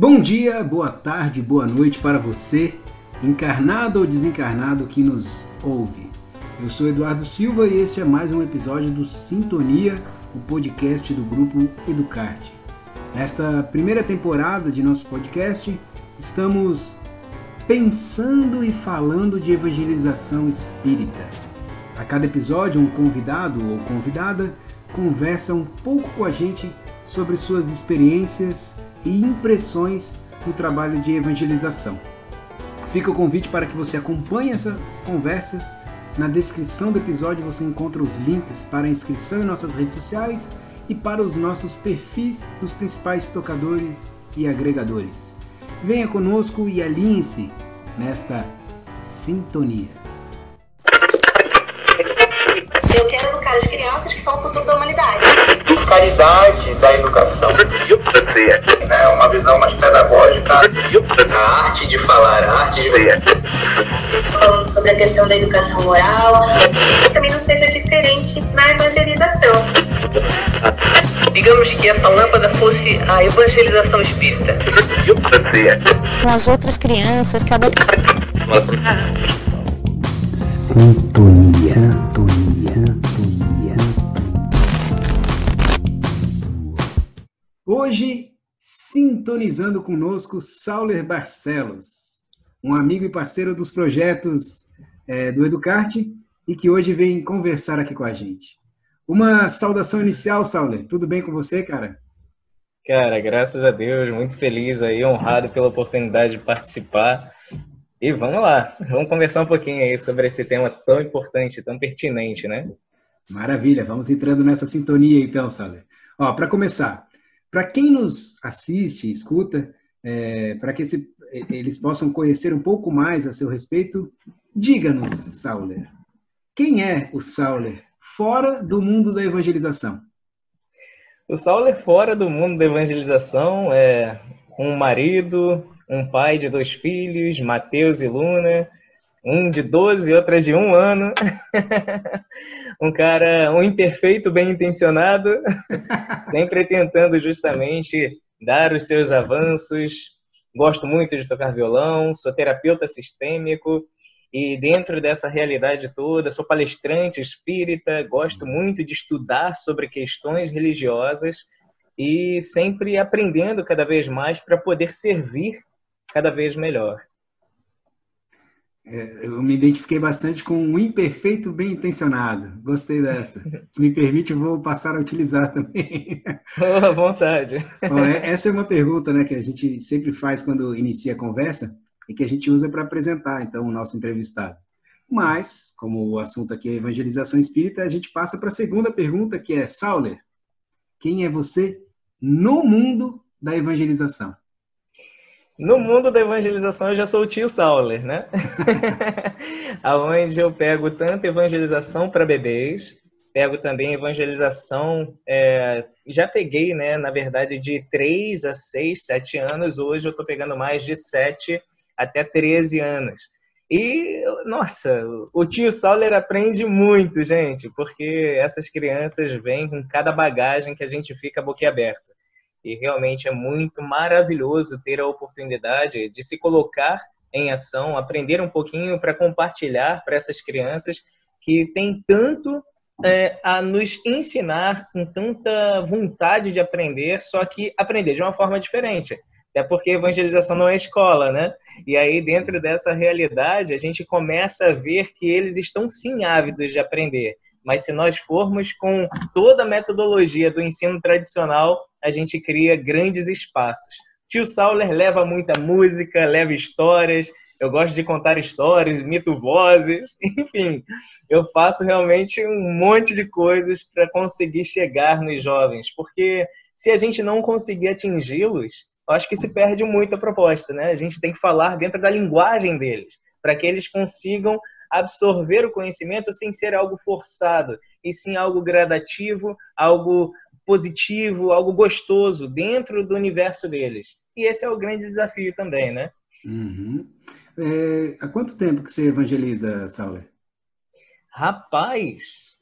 Bom dia, boa tarde, boa noite para você, encarnado ou desencarnado que nos ouve. Eu sou Eduardo Silva e este é mais um episódio do Sintonia, o podcast do grupo Educarte. Nesta primeira temporada de nosso podcast, estamos pensando e falando de evangelização espírita. A cada episódio, um convidado ou convidada conversa um pouco com a gente sobre suas experiências e impressões no trabalho de evangelização. Fica o convite para que você acompanhe essas conversas. Na descrição do episódio você encontra os links para a inscrição em nossas redes sociais e para os nossos perfis dos principais tocadores e agregadores. Venha conosco e alinhe-se nesta sintonia. Eu quero educar as crianças que são o futuro da humanidade. Caridade da educação. É uma visão mais pedagógica. A arte de falar, a arte de ver. Falando sobre a questão da educação moral. Que também não seja diferente na evangelização. Digamos que essa lâmpada fosse a evangelização espírita. com as outras crianças, cada sintonia, sintonia. Hoje, sintonizando conosco, Sauler Barcelos, um amigo e parceiro dos projetos eh, do Educarte e que hoje vem conversar aqui com a gente. Uma saudação inicial, Sauler. Tudo bem com você, cara? Cara, graças a Deus, muito feliz aí, honrado pela oportunidade de participar. E vamos lá, vamos conversar um pouquinho aí sobre esse tema tão importante, tão pertinente, né? Maravilha, vamos entrando nessa sintonia então, Sauler. Ó, para começar, para quem nos assiste escuta, para que esse- eles possam conhecer um pouco mais a seu respeito, diga-nos, Sauler, quem é o Sauler fora do mundo da evangelização? O Sauler fora do mundo da evangelização é um marido, um pai de dois filhos, Mateus e Luna, um de 12 e outra de um ano. um cara, um imperfeito bem intencionado, sempre tentando justamente dar os seus avanços. Gosto muito de tocar violão, sou terapeuta sistêmico e dentro dessa realidade toda, sou palestrante espírita, gosto muito de estudar sobre questões religiosas e sempre aprendendo cada vez mais para poder servir cada vez melhor. É, Eu me identifiquei bastante com um imperfeito bem intencionado. Gostei dessa. Se me permite, eu vou passar a utilizar também. Oh, à vontade. Bom, é- essa é uma pergunta né, que a gente sempre faz quando inicia a conversa e que a gente usa para apresentar, então, o nosso entrevistado. Mas, como o assunto aqui é evangelização espírita, a gente passa para a segunda pergunta, que é, Sauler, quem é você no mundo da evangelização? No mundo da evangelização, eu já sou o tio Sauler, né? Aonde eu pego tanto evangelização para bebês, pego também evangelização, é, já peguei, né, na verdade, de 3 a 6, 7 anos, hoje eu estou pegando mais de 7 até 13 anos. E, nossa, o tio Sauler aprende muito, gente, porque essas crianças vêm com cada bagagem que a gente fica boquiaberta. E realmente é muito maravilhoso ter a oportunidade de se colocar em ação, aprender um pouquinho para compartilhar para essas crianças que têm tanto é, a nos ensinar com tanta vontade de aprender, só que aprender de uma forma diferente. Até porque evangelização não é escola, né? E aí, dentro dessa realidade, a gente começa a ver que eles estão sim ávidos de aprender. Mas se nós formos com toda a metodologia do ensino tradicional, a gente cria grandes espaços. Tio Sauler leva muita música, leva histórias. Eu gosto de contar histórias, imito vozes, enfim. Eu faço realmente um monte de coisas para conseguir chegar nos jovens, porque se a gente não conseguir atingi-los, acho que se perde muito a proposta, né? A gente tem que falar dentro da linguagem deles, para que eles consigam absorver o conhecimento sem ser algo forçado, e sim algo gradativo, algo positivo, algo gostoso dentro do universo deles. E esse é o grande desafio também, né? Uhum. É, há quanto tempo que você evangeliza, Sauler? Rapaz,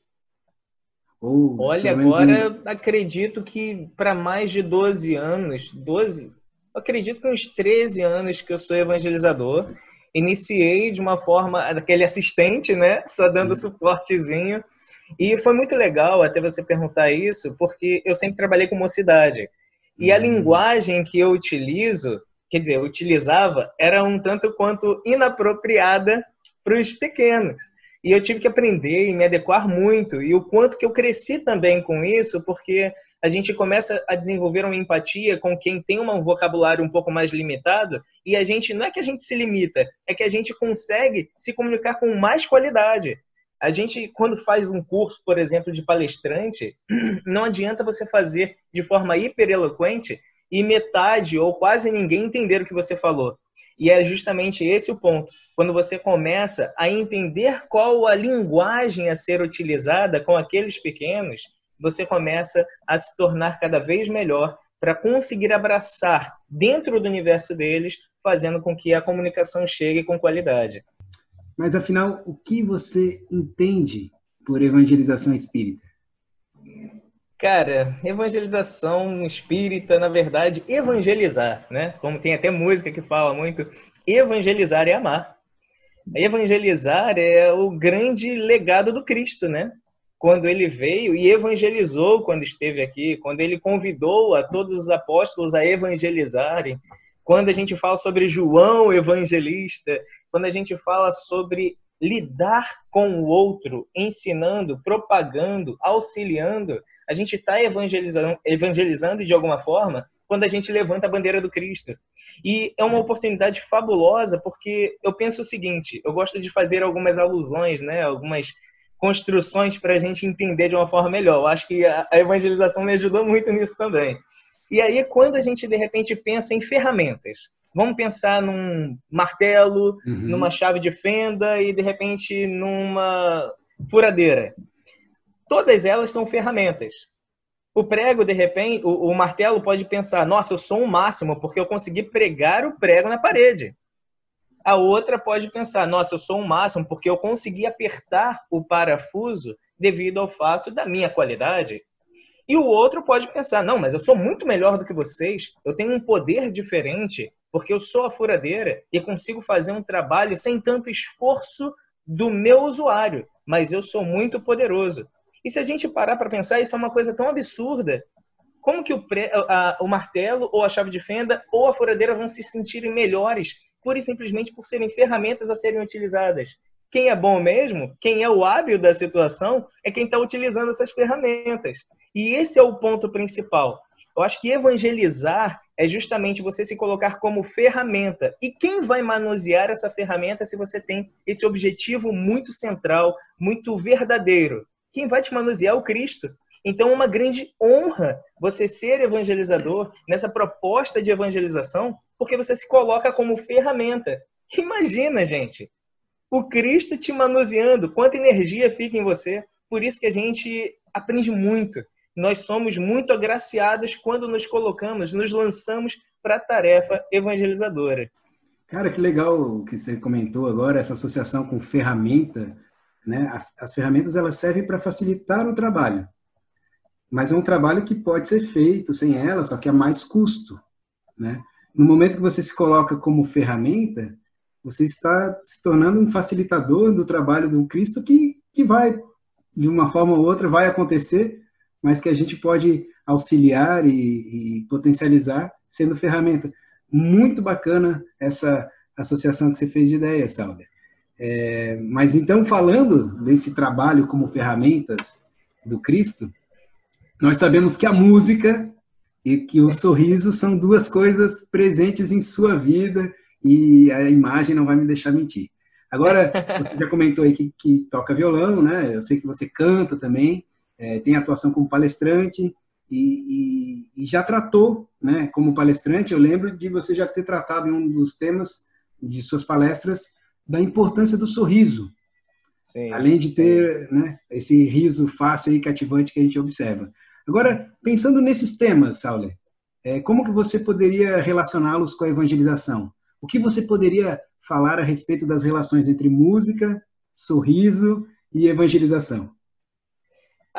Ou, olha, agora acredito que para mais de 12 anos, 12, acredito que uns 13 anos que eu sou evangelizador. Iniciei de uma forma, daquele assistente, né? Só dando suportezinho. E foi muito legal até você perguntar isso, porque eu sempre trabalhei com mocidade. E a uhum. linguagem que eu utilizo, quer dizer, eu utilizava, era um tanto quanto inapropriada para os pequenos. E eu tive que aprender e me adequar muito. E o quanto que eu cresci também com isso, porque a gente começa a desenvolver uma empatia com quem tem um vocabulário um pouco mais limitado, e a gente não é que a gente se limita, é que a gente consegue se comunicar com mais qualidade. A gente, quando faz um curso, por exemplo, de palestrante, não adianta você fazer de forma hiper eloquente e metade ou quase ninguém entender o que você falou. E é justamente esse o ponto. Quando você começa a entender qual a linguagem a ser utilizada com aqueles pequenos, você começa a se tornar cada vez melhor para conseguir abraçar dentro do universo deles, fazendo com que a comunicação chegue com qualidade. Mas afinal, o que você entende por evangelização espírita? Cara, evangelização espírita, na verdade, evangelizar, né? Como tem até música que fala muito, evangelizar é amar. Evangelizar é o grande legado do Cristo, né? quando ele veio e evangelizou quando esteve aqui, quando ele convidou a todos os apóstolos a evangelizarem, quando a gente fala sobre João evangelista, quando a gente fala sobre lidar com o outro, ensinando, propagando, auxiliando, a gente está evangelizando, evangelizando de alguma forma quando a gente levanta a bandeira do Cristo. E é uma oportunidade fabulosa porque eu penso o seguinte, eu gosto de fazer algumas alusões, né, algumas construções para a gente entender de uma forma melhor. Eu acho que a evangelização me ajudou muito nisso também. E aí, quando a gente de repente pensa em ferramentas, vamos pensar num martelo, uhum. numa chave de fenda e de repente numa furadeira. Todas elas são ferramentas. O prego, de repente, o, o martelo pode pensar: nossa, eu sou um máximo porque eu consegui pregar o prego na parede. A outra pode pensar: nossa, eu sou um máximo porque eu consegui apertar o parafuso devido ao fato da minha qualidade. E o outro pode pensar: não, mas eu sou muito melhor do que vocês, eu tenho um poder diferente porque eu sou a furadeira e consigo fazer um trabalho sem tanto esforço do meu usuário, mas eu sou muito poderoso. E se a gente parar para pensar, isso é uma coisa tão absurda. Como que o, a, o martelo ou a chave de fenda ou a furadeira vão se sentirem melhores pura e simplesmente por serem ferramentas a serem utilizadas. Quem é bom mesmo, quem é o hábil da situação, é quem está utilizando essas ferramentas. E esse é o ponto principal. Eu acho que evangelizar é justamente você se colocar como ferramenta. E quem vai manusear essa ferramenta se você tem esse objetivo muito central, muito verdadeiro? Quem vai te manusear é o Cristo. Então, é uma grande honra você ser evangelizador nessa proposta de evangelização, porque você se coloca como ferramenta. Imagina, gente, o Cristo te manuseando, quanta energia fica em você. Por isso que a gente aprende muito. Nós somos muito agraciados quando nos colocamos, nos lançamos para a tarefa evangelizadora. Cara, que legal o que você comentou agora, essa associação com ferramenta. Né? As ferramentas elas servem para facilitar o trabalho, mas é um trabalho que pode ser feito sem ela, só que a mais custo. Né? no momento que você se coloca como ferramenta, você está se tornando um facilitador do trabalho do Cristo que, que vai, de uma forma ou outra, vai acontecer, mas que a gente pode auxiliar e, e potencializar sendo ferramenta. Muito bacana essa associação que você fez de ideias, Saulia. É, mas então, falando desse trabalho como ferramentas do Cristo, nós sabemos que a música e que o sorriso são duas coisas presentes em sua vida e a imagem não vai me deixar mentir. Agora, você já comentou aí que, que toca violão, né? Eu sei que você canta também, é, tem atuação como palestrante e, e, e, já tratou, né? Como palestrante, eu lembro de você já ter tratado em um dos temas de suas palestras da importância do sorriso. Sim, além de ter né, esse riso fácil e cativante que a gente observa. Agora, pensando nesses temas, Sauler, é, como que você poderia relacioná-los com a evangelização? O que você poderia falar a respeito das relações entre música, sorriso e evangelização?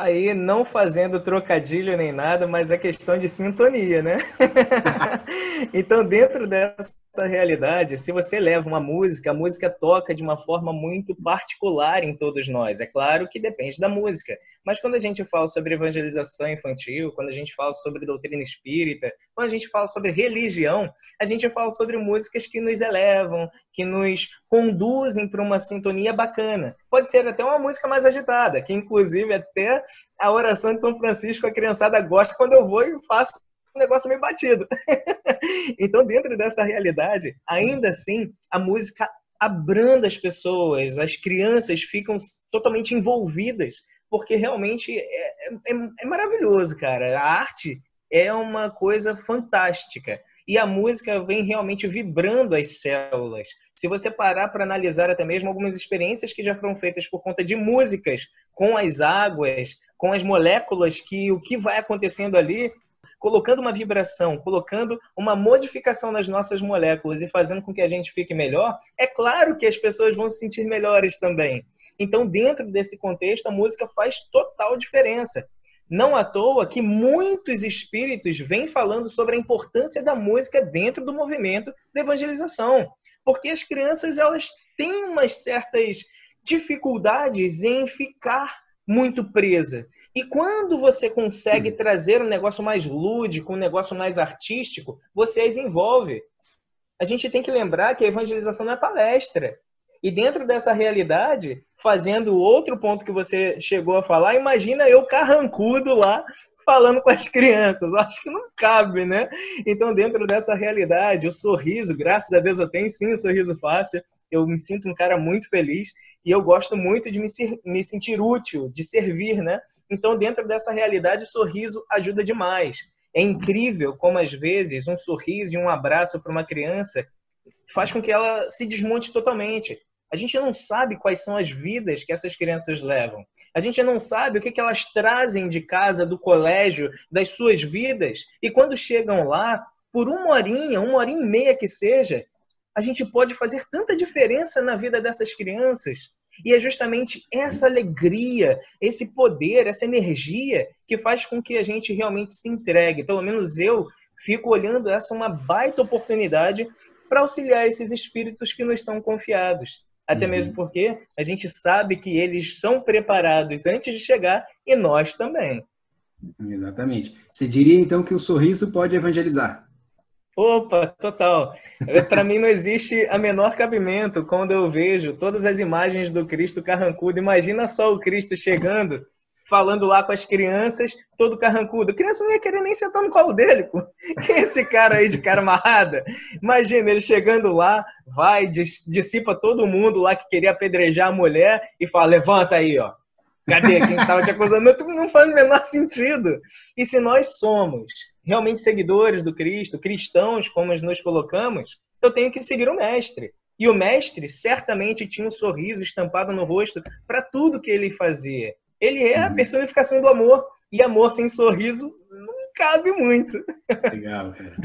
Aí, não fazendo trocadilho nem nada, mas é questão de sintonia, né? então, dentro dessa essa realidade, se você leva uma música, a música toca de uma forma muito particular em todos nós. É claro que depende da música, mas quando a gente fala sobre evangelização infantil, quando a gente fala sobre doutrina espírita, quando a gente fala sobre religião, a gente fala sobre músicas que nos elevam, que nos conduzem para uma sintonia bacana. Pode ser até uma música mais agitada, que inclusive até a oração de São Francisco a criançada gosta quando eu vou e faço negócio meio batido. então, dentro dessa realidade, ainda assim, a música abranda as pessoas, as crianças ficam totalmente envolvidas, porque realmente é, é, é maravilhoso, cara. A arte é uma coisa fantástica. E a música vem realmente vibrando as células. Se você parar para analisar até mesmo algumas experiências que já foram feitas por conta de músicas com as águas, com as moléculas, que o que vai acontecendo ali colocando uma vibração, colocando uma modificação nas nossas moléculas e fazendo com que a gente fique melhor, é claro que as pessoas vão se sentir melhores também. Então, dentro desse contexto, a música faz total diferença. Não à toa que muitos espíritos vêm falando sobre a importância da música dentro do movimento de evangelização. Porque as crianças elas têm umas certas dificuldades em ficar muito presa. E quando você consegue trazer um negócio mais lúdico, um negócio mais artístico, você as envolve. A gente tem que lembrar que a evangelização não é palestra. E dentro dessa realidade, fazendo outro ponto que você chegou a falar, imagina eu carrancudo lá falando com as crianças. Eu acho que não cabe, né? Então, dentro dessa realidade, o sorriso, graças a Deus eu tenho sim o um sorriso fácil eu me sinto um cara muito feliz e eu gosto muito de me, me sentir útil, de servir, né? Então, dentro dessa realidade, sorriso ajuda demais. É incrível como, às vezes, um sorriso e um abraço para uma criança faz com que ela se desmonte totalmente. A gente não sabe quais são as vidas que essas crianças levam. A gente não sabe o que, que elas trazem de casa, do colégio, das suas vidas. E quando chegam lá, por uma horinha, uma horinha e meia que seja, a gente pode fazer tanta diferença na vida dessas crianças. E é justamente essa alegria, esse poder, essa energia que faz com que a gente realmente se entregue. Pelo menos eu fico olhando essa uma baita oportunidade para auxiliar esses espíritos que nos são confiados. Até uhum. mesmo porque a gente sabe que eles são preparados antes de chegar e nós também. Exatamente. Você diria então que o sorriso pode evangelizar? Opa, total. Para mim não existe a menor cabimento quando eu vejo todas as imagens do Cristo carrancudo. Imagina só o Cristo chegando, falando lá com as crianças, todo carrancudo. A criança não ia querer nem sentar no colo dele, pô. É esse cara aí de cara amarrada? Imagina ele chegando lá, vai, dissipa todo mundo lá que queria apedrejar a mulher e fala: levanta aí, ó. Cadê quem estava te acusando? Não faz o menor sentido. E se nós somos realmente seguidores do Cristo, cristãos, como nos colocamos, eu tenho que seguir o Mestre. E o Mestre certamente tinha um sorriso estampado no rosto para tudo que ele fazia. Ele é a uhum. personificação do amor. E amor sem sorriso não cabe muito. Legal, cara.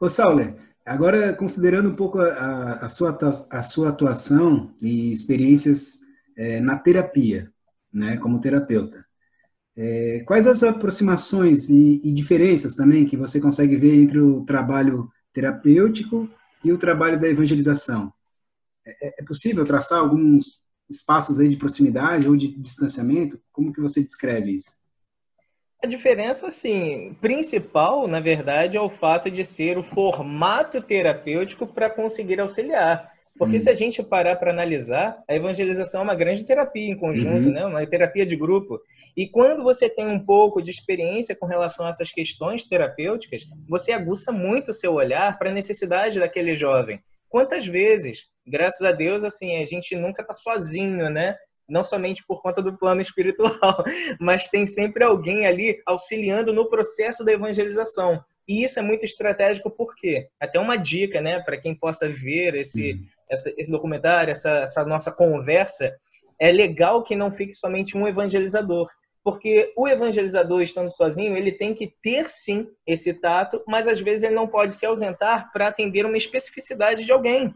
Ô, Sauler, agora considerando um pouco a, a, sua, a sua atuação e experiências é, na terapia, né, como terapeuta. É, quais as aproximações e, e, diferenças também que você consegue ver entre o trabalho terapêutico e o trabalho da evangelização? É, é, é possível traçar alguns espaços aí de proximidade ou de distanciamento? Como que você descreve isso? A diferença, assim, principal, na verdade, é o fato de ser o formato terapêutico para conseguir auxiliar. Porque hum. se a gente parar para analisar, a evangelização é uma grande terapia em conjunto, uhum. né? uma terapia de grupo. E quando você tem um pouco de experiência com relação a essas questões terapêuticas, você aguça muito o seu olhar para a necessidade daquele jovem. Quantas vezes, graças a Deus, assim, a gente nunca está sozinho, né? Não somente por conta do plano espiritual, mas tem sempre alguém ali auxiliando no processo da evangelização. E isso é muito estratégico porque até uma dica, né, para quem possa ver esse uhum essa, esse documentário, essa, essa nossa conversa, é legal que não fique somente um evangelizador. Porque o evangelizador, estando sozinho, ele tem que ter sim esse tato, mas às vezes ele não pode se ausentar para atender uma especificidade de alguém.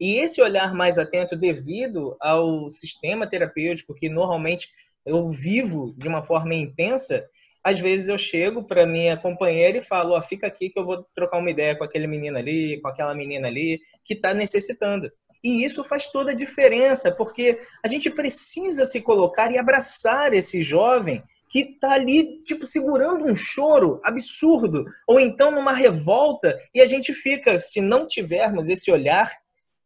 E esse olhar mais atento, devido ao sistema terapêutico, que normalmente eu vivo de uma forma intensa, às vezes eu chego para minha companheira e falo, ó, fica aqui que eu vou trocar uma ideia com aquele menino ali, com aquela menina ali, que está necessitando. E isso faz toda a diferença, porque a gente precisa se colocar e abraçar esse jovem que está ali, tipo, segurando um choro absurdo, ou então numa revolta, e a gente fica, se não tivermos esse olhar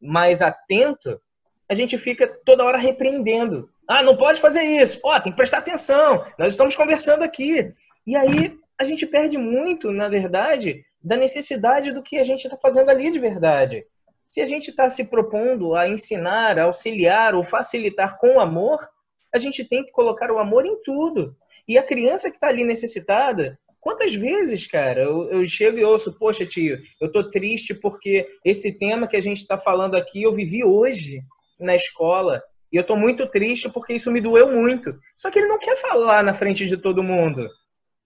mais atento, a gente fica toda hora repreendendo. Ah, não pode fazer isso. Ó, oh, tem que prestar atenção. Nós estamos conversando aqui. E aí a gente perde muito, na verdade, da necessidade do que a gente está fazendo ali de verdade. Se a gente está se propondo a ensinar, a auxiliar ou facilitar com amor, a gente tem que colocar o amor em tudo. E a criança que está ali necessitada, quantas vezes, cara, eu, eu, chego e ouço, poxa, tio, eu tô triste porque esse tema que a gente está falando aqui eu vivi hoje na escola. E eu tô muito triste porque isso me doeu muito. Só que ele não quer falar na frente de todo mundo.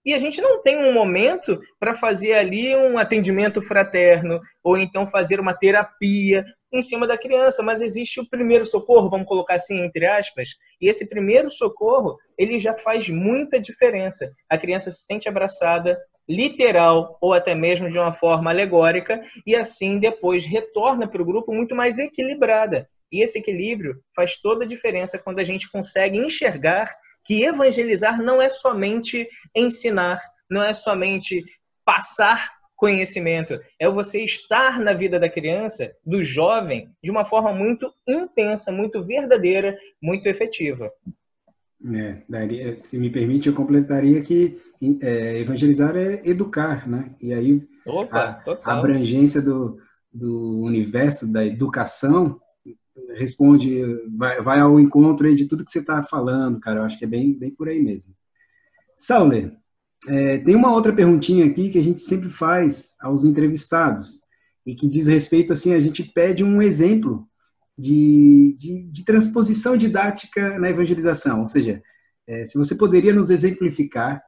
E a gente não tem um momento para fazer ali um atendimento fraterno ou então fazer uma terapia em cima da criança, mas existe o primeiro socorro, vamos colocar assim entre aspas, e esse primeiro socorro, ele já faz muita diferença. A criança se sente abraçada, literal ou até mesmo de uma forma alegórica, e assim depois retorna para o grupo muito mais equilibrada. E esse equilíbrio faz toda a diferença quando a gente consegue enxergar que evangelizar não é somente ensinar, não é somente passar conhecimento, é você estar na vida da criança, do jovem, de uma forma muito intensa, muito verdadeira, muito efetiva. É, daria, se me permite, eu completaria que é, evangelizar é educar, né? E aí Opa, a, a abrangência do, do universo da educação responde, vai, vai ao encontro de tudo que você está falando, cara. Eu acho que é bem, bem por aí mesmo. Sauler, é, tem uma outra perguntinha aqui que a gente sempre faz aos entrevistados e que diz respeito, assim, a gente pede um exemplo de, de, de transposição didática na evangelização, ou seja, é, se você poderia nos exemplificar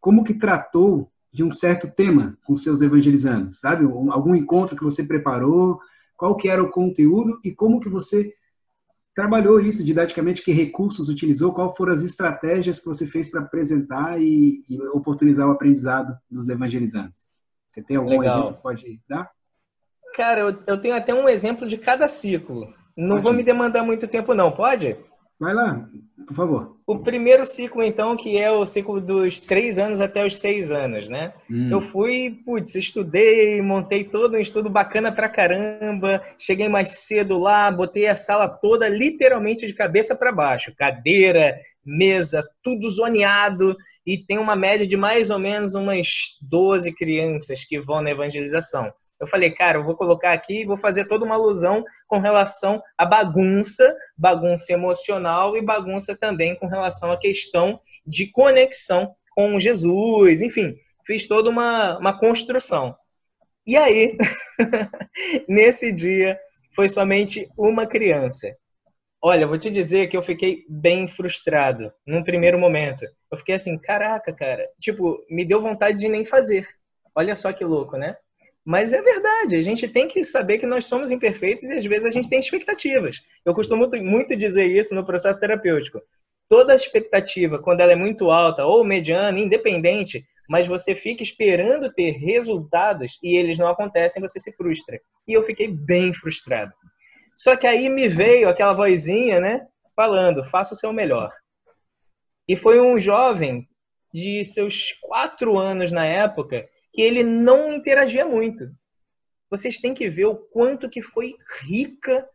como que tratou de um certo tema com seus evangelizandos, sabe? Algum encontro que você preparou, qual que era o conteúdo e como que você trabalhou isso didaticamente, que recursos utilizou, qual foram as estratégias que você fez para apresentar e, e, oportunizar o aprendizado dos evangelizantes. Você tem algum Legal. exemplo que pode dar? Cara, eu, eu, tenho até um exemplo de cada ciclo. Não pode. vou me demandar muito tempo, não, pode? Vai lá, por favor. O primeiro ciclo, então, que é o ciclo dos três anos até os seis anos, né? Hum. Eu fui, putz, estudei, montei todo um estudo bacana pra caramba, cheguei mais cedo lá, botei a sala toda literalmente de cabeça para baixo, cadeira, mesa, tudo zoneado, e tem uma média de mais ou menos umas 12 crianças que vão na evangelização. Eu falei, cara, eu vou colocar aqui e vou fazer toda uma alusão com relação à bagunça, bagunça emocional e bagunça também com relação à questão de conexão com Jesus, enfim, fiz toda uma, uma construção. E aí, nesse dia, foi somente uma criança. Olha, vou te dizer que eu fiquei bem frustrado num primeiro momento. Eu fiquei assim, caraca, cara, tipo, me deu vontade de nem fazer. Olha só que louco, né? Mas é verdade, a gente tem que saber que nós somos imperfeitos e às vezes a gente tem expectativas. Eu costumo muito, dizer isso no processo terapêutico. Toda expectativa, quando ela é muito alta ou mediana, independente, mas você fica esperando ter resultados e eles não acontecem, você se frustra. E eu fiquei bem frustrado. Só que aí me veio aquela vozinha, né, falando: faça o seu melhor. E foi um jovem de seus quatro anos na época que ele não interagia muito. Vocês têm que ver o quanto que foi rica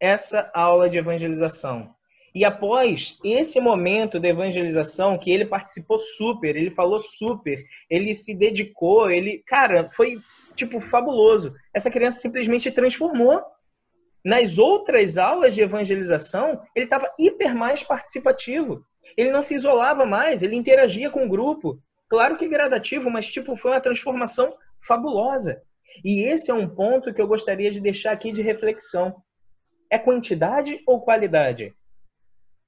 essa aula de evangelização. E após esse momento de evangelização, que ele participou super, ele falou super, ele se dedicou, ele, cara, foi tipo fabuloso. Essa criança simplesmente transformou. Nas outras aulas de evangelização, ele estava hiper mais participativo. Ele não se isolava mais, ele interagia com o grupo. Claro que gradativo, mas tipo, foi uma transformação fabulosa. E esse é um ponto que eu gostaria de deixar aqui de reflexão. É quantidade ou qualidade?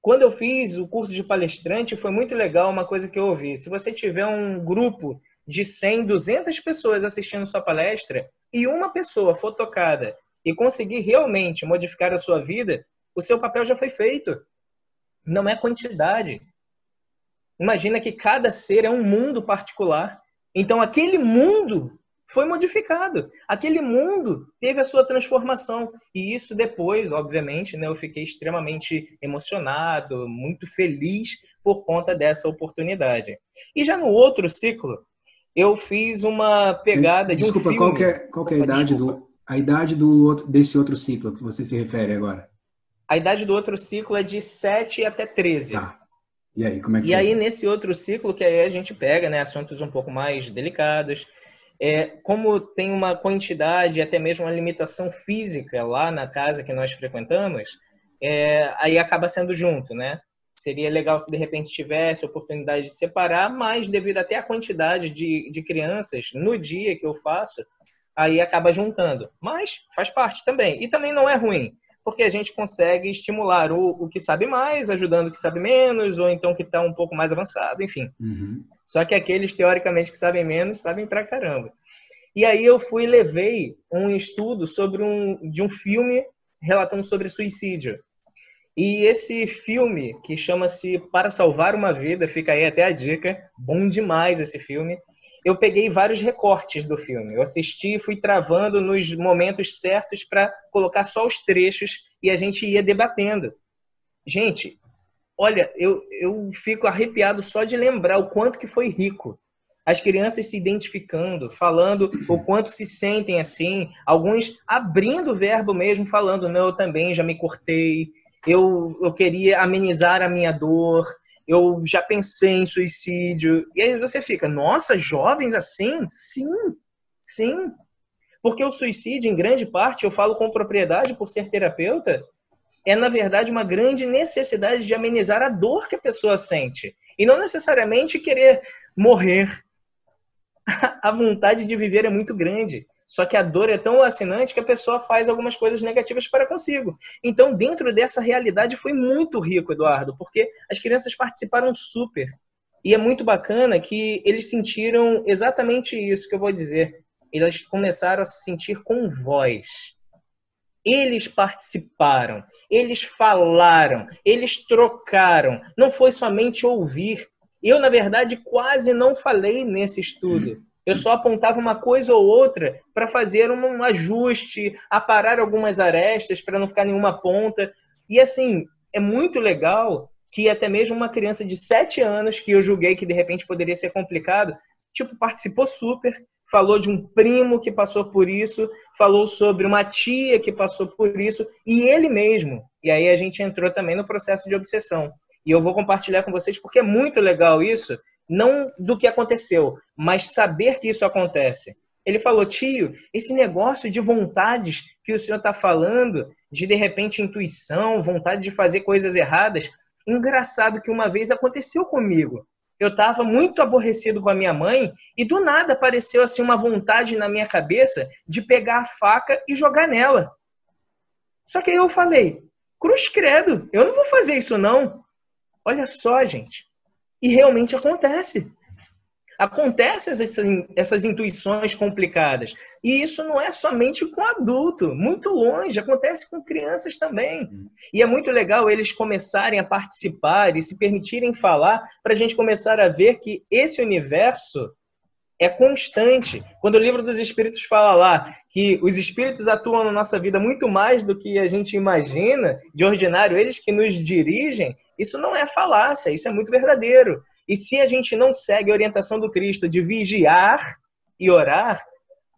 Quando eu fiz o curso de palestrante, foi muito legal uma coisa que eu ouvi. Se você tiver um grupo de 100, 200 pessoas assistindo sua palestra e uma pessoa for tocada e conseguir realmente modificar a sua vida, o seu papel já foi feito. Não é quantidade, Imagina que cada ser é um mundo particular. Então, aquele mundo foi modificado. Aquele mundo teve a sua transformação. E isso depois, obviamente, né, eu fiquei extremamente emocionado, muito feliz por conta dessa oportunidade. E já no outro ciclo, eu fiz uma pegada de desculpa, um filme. Qual que é, qual que é a idade do a idade do outro, desse outro ciclo que você se refere agora? A idade do outro ciclo é de 7 até 13. Tá. E aí, como é que E foi? aí, nesse outro ciclo, que aí a gente pega né, assuntos um pouco mais delicados, é, como tem uma quantidade, até mesmo uma limitação física lá na casa que nós frequentamos, é, aí acaba sendo junto, né? Seria legal se de repente tivesse oportunidade de separar, mas devido até a quantidade de, de crianças no dia que eu faço, aí acaba juntando. Mas faz parte também. E também não é ruim, porque a gente consegue estimular o, o que sabe mais, ajudando o que sabe menos, ou então que está um pouco mais avançado, enfim. Uhum. Só que aqueles, teoricamente, que sabem menos, sabem pra caramba. E aí eu fui e levei um estudo sobre um, de um filme relatando sobre suicídio. E esse filme, que chama-se Para Salvar uma Vida, fica aí até a dica, bom demais esse filme. Eu peguei vários recortes do filme. Eu assisti e fui travando nos momentos certos para colocar só os trechos e a gente ia debatendo. Gente, olha, eu, eu fico arrepiado só de lembrar o quanto que foi rico. As crianças se identificando, falando o quanto se sentem assim, alguns abrindo o verbo mesmo, falando, não, eu também já me cortei, eu, eu queria amenizar a minha dor, eu já pensei em suicídio. E aí você fica, nossa, jovens assim? Sim, sim. Porque o suicídio, em grande parte, eu falo com propriedade por ser terapeuta, é, na verdade, uma grande necessidade de amenizar a dor que a pessoa sente. E não necessariamente querer morrer. A vontade de viver é muito grande. Só que a dor é tão lacinante que a pessoa faz algumas coisas negativas para consigo. Então, dentro dessa realidade, foi muito rico, Eduardo, porque as crianças participaram super. E é muito bacana que eles sentiram exatamente isso que eu vou dizer. Eles começaram a se sentir com voz. Eles participaram, eles falaram, eles trocaram. Não foi somente ouvir. Eu, na verdade, quase não falei nesse estudo. Eu só apontava uma coisa ou outra para fazer um ajuste, aparar algumas arestas para não ficar nenhuma ponta. E assim, é muito legal que até mesmo uma criança de 7 anos, que eu julguei que de repente poderia ser complicado, tipo, participou super, falou de um primo que passou por isso, falou sobre uma tia que passou por isso, e ele mesmo. E aí a gente entrou também no processo de obsessão. E eu vou compartilhar com vocês porque é muito legal isso, não do que aconteceu, mas saber que isso acontece. Ele falou, tio, esse negócio de vontades que o senhor está falando, de de repente intuição, vontade de fazer coisas erradas, engraçado que uma vez aconteceu comigo. Eu estava muito aborrecido com a minha mãe e do nada apareceu assim uma vontade na minha cabeça de pegar a faca e jogar nela. Só que aí eu falei, cruz credo, eu não vou fazer isso não. Olha só, gente. E realmente acontece. Acontecem essas, essas intuições complicadas. E isso não é somente com adulto, muito longe, acontece com crianças também. E é muito legal eles começarem a participar e se permitirem falar para a gente começar a ver que esse universo é constante. Quando o livro dos Espíritos fala lá que os Espíritos atuam na nossa vida muito mais do que a gente imagina, de ordinário, eles que nos dirigem, isso não é falácia, isso é muito verdadeiro. E se a gente não segue a orientação do Cristo de vigiar e orar,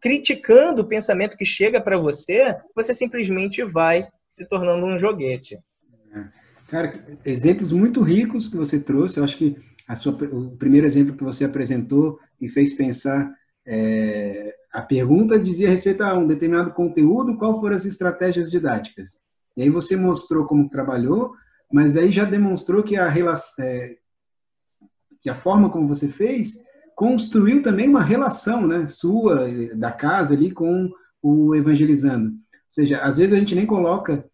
criticando o pensamento que chega para você, você simplesmente vai se tornando um joguete. Cara, exemplos muito ricos que você trouxe. Eu acho que sua, o primeiro exemplo que você apresentou me fez pensar. É, a pergunta dizia respeito a um determinado conteúdo, qual foram as estratégias didáticas? E aí você mostrou como trabalhou, mas aí já demonstrou que a é, que a forma como você fez construiu também uma relação, né, sua da casa ali com o evangelizando. Ou seja, às vezes a gente nem coloca,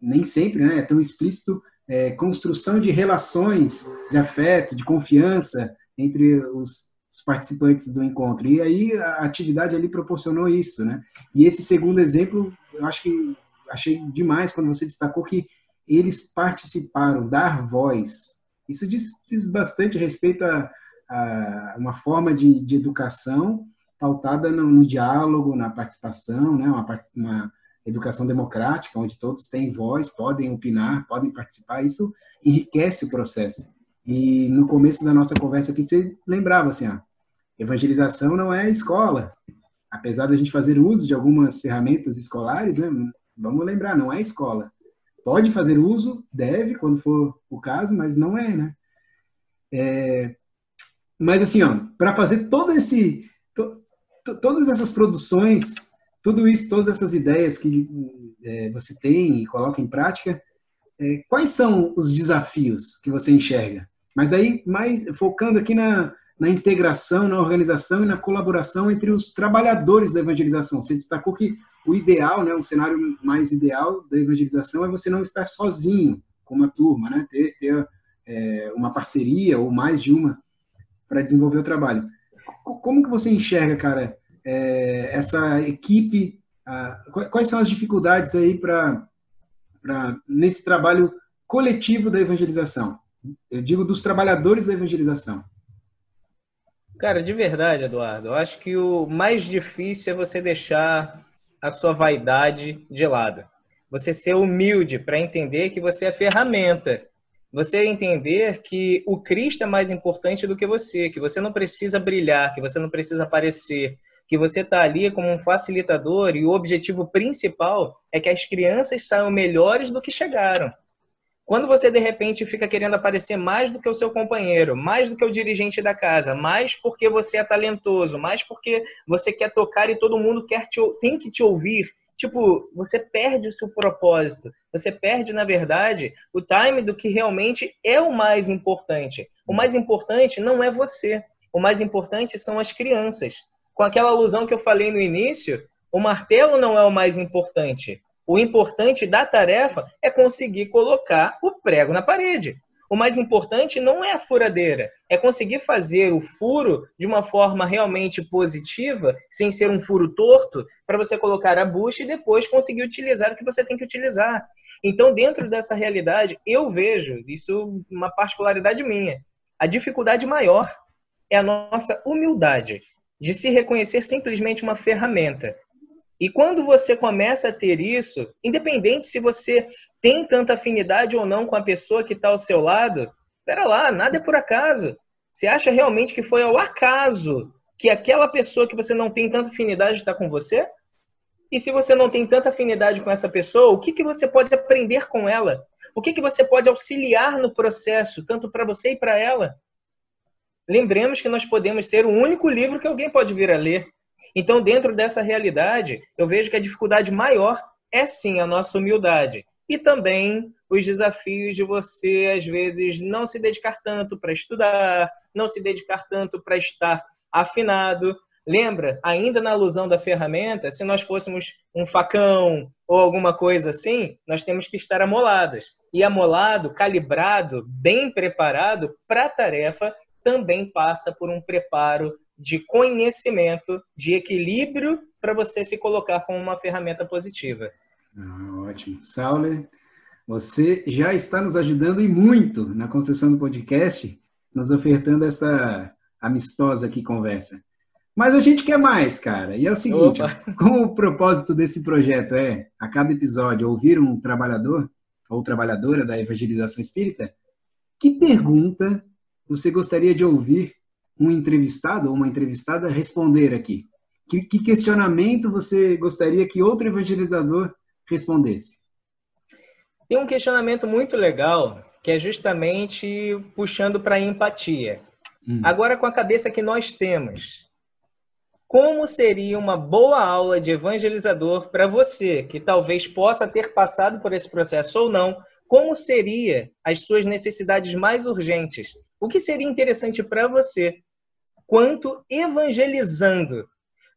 nem sempre, né, é tão explícito é, construção de relações de afeto, de confiança entre os, participantes do encontro. E aí a atividade ali proporcionou isso, né? E esse segundo exemplo, eu acho que achei demais quando você destacou que eles participaram, dar voz. Isso diz, diz bastante respeito a, a uma forma de, de educação pautada no, no, diálogo, na participação, né? uma, uma educação democrática, onde todos têm voz, podem opinar, podem participar. Isso enriquece o processo. E no começo da nossa conversa aqui, você lembrava assim, evangelização não é escola. Apesar da gente fazer uso de algumas ferramentas escolares, né, vamos lembrar, não é escola. Pode fazer uso, deve, quando for o caso, mas não é, né? É, mas assim, ó, para fazer todo esse, to, to, todas essas produções, tudo isso, todas essas ideias que é, você tem e coloca em prática, é, quais são os desafios que você enxerga? Mas aí, mais focando aqui na, na integração, na organização e na colaboração entre os trabalhadores da evangelização. Você destacou que o ideal, né, o cenário mais ideal da evangelização é você não estar sozinho com uma turma, né, ter, ter é, uma parceria ou mais de uma para desenvolver o trabalho. Como que você enxerga, cara, é, essa equipe? A, quais são as dificuldades aí para nesse trabalho coletivo da evangelização? Eu digo dos trabalhadores da evangelização. Cara, de verdade, Eduardo, eu acho que o mais difícil é você deixar a sua vaidade de lado. Você ser humilde para entender que você é ferramenta. Você entender que o Cristo é mais importante do que você, que você não precisa brilhar, que você não precisa aparecer, que você está ali como um facilitador e o objetivo principal é que as crianças saiam melhores do que chegaram. Quando você de repente fica querendo aparecer mais do que o seu companheiro, mais do que o dirigente da casa, mais porque você é talentoso, mais porque você quer tocar e todo mundo quer te, tem que te ouvir, tipo, você perde o seu propósito. Você perde, na verdade, o time do que realmente é o mais importante. O mais importante não é você. O mais importante são as crianças. Com aquela alusão que eu falei no início, o martelo não é o mais importante. O importante da tarefa é conseguir colocar o prego na parede. O mais importante não é a furadeira, é conseguir fazer o furo de uma forma realmente positiva, sem ser um furo torto, para você colocar a bucha e depois conseguir utilizar o que você tem que utilizar. Então, dentro dessa realidade, eu vejo isso uma particularidade minha. A dificuldade maior é a nossa humildade de se reconhecer simplesmente uma ferramenta e quando você começa a ter isso, independente se você tem tanta afinidade ou não com a pessoa que está ao seu lado, espera lá, nada é por acaso. Você acha realmente que foi ao acaso que aquela pessoa que você não tem tanta afinidade está com você? E se você não tem tanta afinidade com essa pessoa, o que, que você pode aprender com ela? O que, que você pode auxiliar no processo, tanto para você e para ela? Lembremos que nós podemos ser o único livro que alguém pode vir a ler. Então, dentro dessa realidade, eu vejo que a dificuldade maior é sim a nossa humildade e também os desafios de você, às vezes, não se dedicar tanto para estudar, não se dedicar tanto para estar afinado. Lembra, ainda na alusão da ferramenta, se nós fôssemos um facão ou alguma coisa assim, nós temos que estar amoladas. E amolado, calibrado, bem preparado para a tarefa, também passa por um preparo de conhecimento, de equilíbrio para você se colocar como uma ferramenta positiva. Ah, ótimo. Sauler, você já está nos ajudando e muito na construção do podcast, nos ofertando essa amistosa aqui conversa. Mas a gente quer mais, cara. E é o seguinte, como o propósito desse projeto é, a cada episódio, ouvir um trabalhador ou trabalhadora da evangelização espírita, que pergunta você gostaria de ouvir um entrevistado ou uma entrevistada responder aqui? Que, que questionamento você gostaria que outro evangelizador respondesse? Tem um questionamento muito legal que é justamente puxando para a empatia. Hum. Agora, com a cabeça que nós temos, como seria uma boa aula de evangelizador para você, que talvez possa ter passado por esse processo ou não? Como seria as suas necessidades mais urgentes? O que seria interessante para você quanto evangelizando.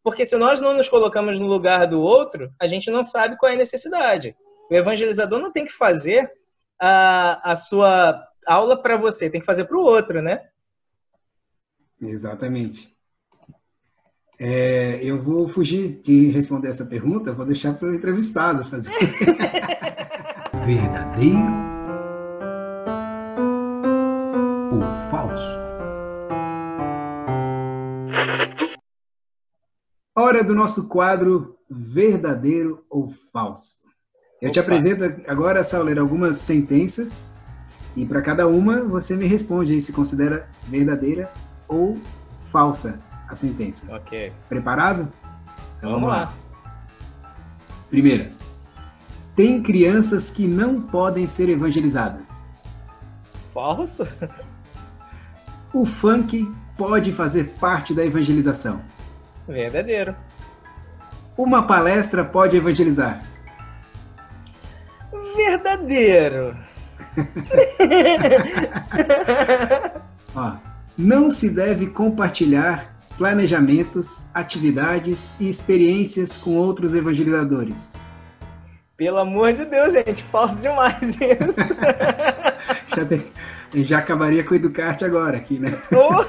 Porque se nós não nos colocamos no lugar do outro, a gente não sabe qual é a necessidade. O evangelizador não tem que fazer a, a sua aula para você, tem que fazer para o outro, né? Exatamente. É, eu vou fugir de responder essa pergunta, vou deixar para o entrevistado fazer. Verdadeiro ou falso? Hora do nosso quadro verdadeiro ou falso. Eu Opa. te apresento agora, Sauler, algumas sentenças e para cada uma você me responde aí se considera verdadeira ou falsa a sentença. Ok. Preparado? Então vamos, vamos lá. lá. Primeira. Tem crianças que não podem ser evangelizadas. Falso? O funk pode fazer parte da evangelização. Verdadeiro. Uma palestra pode evangelizar. Verdadeiro. Ó, não se deve compartilhar planejamentos, atividades e experiências com outros evangelizadores. Pelo amor de Deus, gente, falso demais isso. já, tem, já acabaria com o Educarte agora aqui, né? Oh.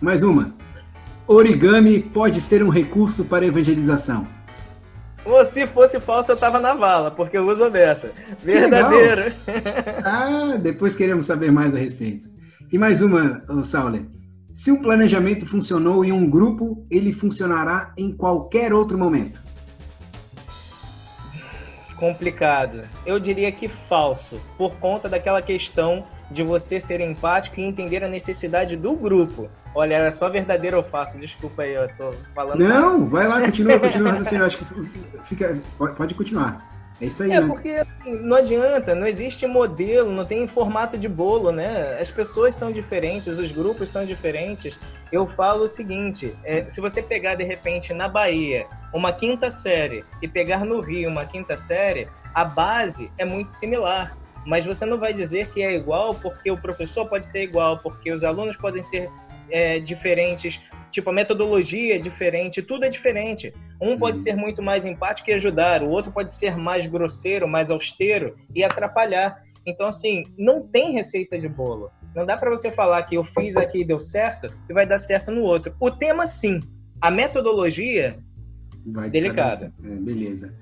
Mais uma. Origami pode ser um recurso para evangelização. Ou se fosse falso, eu tava na vala, porque eu uso dessa. Verdadeiro. Ah, depois queremos saber mais a respeito. E mais uma, Sauler. Se o planejamento funcionou em um grupo, ele funcionará em qualquer outro momento complicado. Eu diria que falso, por conta daquela questão de você ser empático e entender a necessidade do grupo. Olha, era só verdadeiro ou falso? Desculpa aí, eu tô falando. Não, mais. vai lá, continua, continua raciocínio. Acho que fica, pode continuar. É isso aí. É né? porque assim, não adianta, não existe modelo, não tem formato de bolo, né? As pessoas são diferentes, os grupos são diferentes. Eu falo o seguinte: é, se você pegar de repente na Bahia uma quinta série e pegar no Rio uma quinta série, a base é muito similar. Mas você não vai dizer que é igual porque o professor pode ser igual, porque os alunos podem ser é, diferentes, Tipo, a metodologia é diferente, tudo é diferente. Um pode uhum. ser muito mais empático e ajudar, o outro pode ser mais grosseiro, mais austero e atrapalhar. Então, assim, não tem receita de bolo. Não dá para você falar que eu fiz aqui e deu certo e vai dar certo no outro. O tema, sim. A metodologia, vai delicada. É, beleza.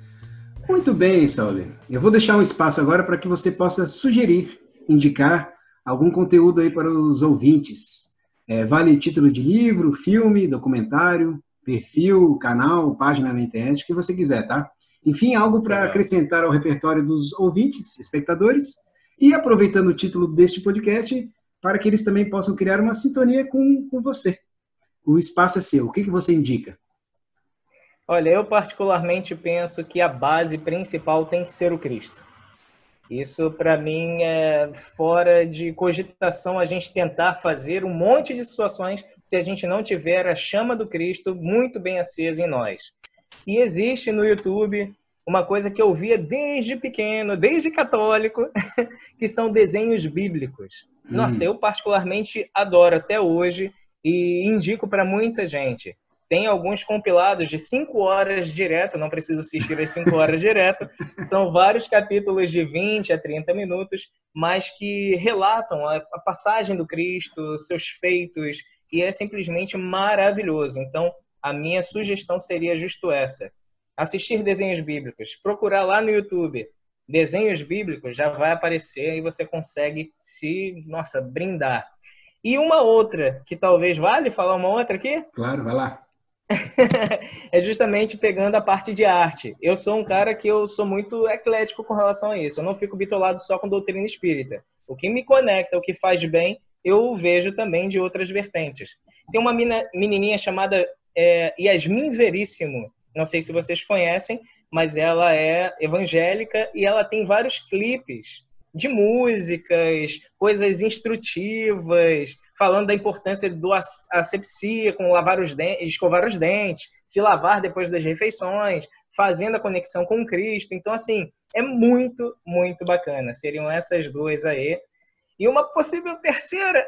Muito bem, Sauler. Eu vou deixar um espaço agora para que você possa sugerir, indicar algum conteúdo aí para os ouvintes. É, vale título de livro, filme, documentário, perfil, canal, página na internet, o que você quiser, tá? Enfim, algo para acrescentar ao repertório dos ouvintes, espectadores, e aproveitando o título deste podcast, para que eles também possam criar uma sintonia com, com você. O espaço é seu. O que, que você indica? Olha, eu particularmente penso que a base principal tem que ser o Cristo. Isso, para mim, é fora de cogitação a gente tentar fazer um monte de situações se a gente não tiver a chama do Cristo muito bem acesa em nós. E existe no YouTube uma coisa que eu via desde pequeno, desde católico, que são desenhos bíblicos. Hum. Nossa, eu particularmente adoro até hoje e indico para muita gente. Tem alguns compilados de cinco horas direto, não precisa assistir as cinco horas direto. São vários capítulos de 20 a 30 minutos, mas que relatam a, a passagem do Cristo, seus feitos, e é simplesmente maravilhoso. Então, a minha sugestão seria justo essa: assistir desenhos bíblicos, procurar lá no YouTube desenhos bíblicos, já vai aparecer e você consegue se, nossa, brindar. E uma outra, que talvez vale falar uma outra aqui? Claro, vai lá. é justamente pegando a parte de arte. Eu sou um cara que eu sou muito eclético com relação a isso. Eu não fico bitolado só com doutrina espírita. O que me conecta, o que faz bem, eu vejo também de outras vertentes. Tem uma menininha chamada é, Yasmin Veríssimo. Não sei se vocês conhecem, mas ela é evangélica e ela tem vários clipes de músicas, coisas instrutivas, falando da importância do asepsia, com lavar os dentes, escovar os dentes, se lavar depois das refeições, fazendo a conexão com Cristo. Então, assim, é muito, muito bacana. Seriam essas duas aí. E uma possível terceira.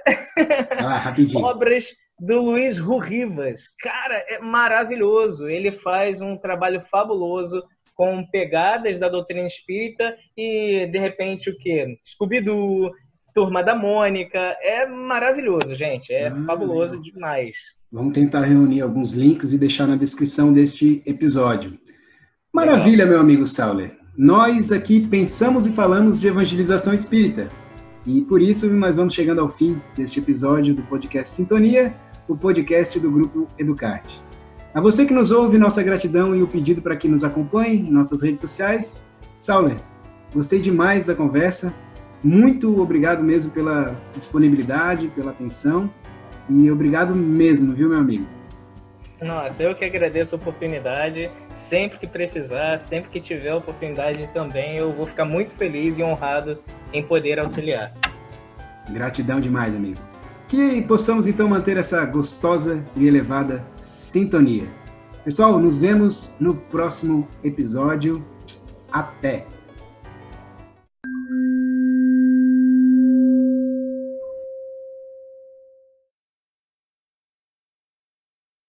Ah, Obras do Luiz Rurrivas. Cara, é maravilhoso. Ele faz um trabalho fabuloso com pegadas da doutrina espírita e, de repente, o quê? Scooby-Doo, Turma da Mônica. É maravilhoso, gente. É ah, fabuloso demais. Vamos tentar reunir alguns links e deixar na descrição deste episódio. Maravilha, meu amigo Sauler. Nós aqui pensamos e falamos de evangelização espírita. E por isso nós vamos chegando ao fim deste episódio do podcast Sintonia, o podcast do grupo Educarte. A você que nos ouve, nossa gratidão e o pedido para que nos acompanhe em nossas redes sociais. Sauler, gostei demais da conversa. Muito obrigado mesmo pela disponibilidade, pela atenção. E obrigado mesmo, viu, meu amigo? Nossa, eu que agradeço a oportunidade. Sempre que precisar, sempre que tiver a oportunidade também, eu vou ficar muito feliz e honrado em poder auxiliar. Gratidão demais, amigo. Que possamos então manter essa gostosa e elevada sintonia. Pessoal, nos vemos no próximo episódio. Até!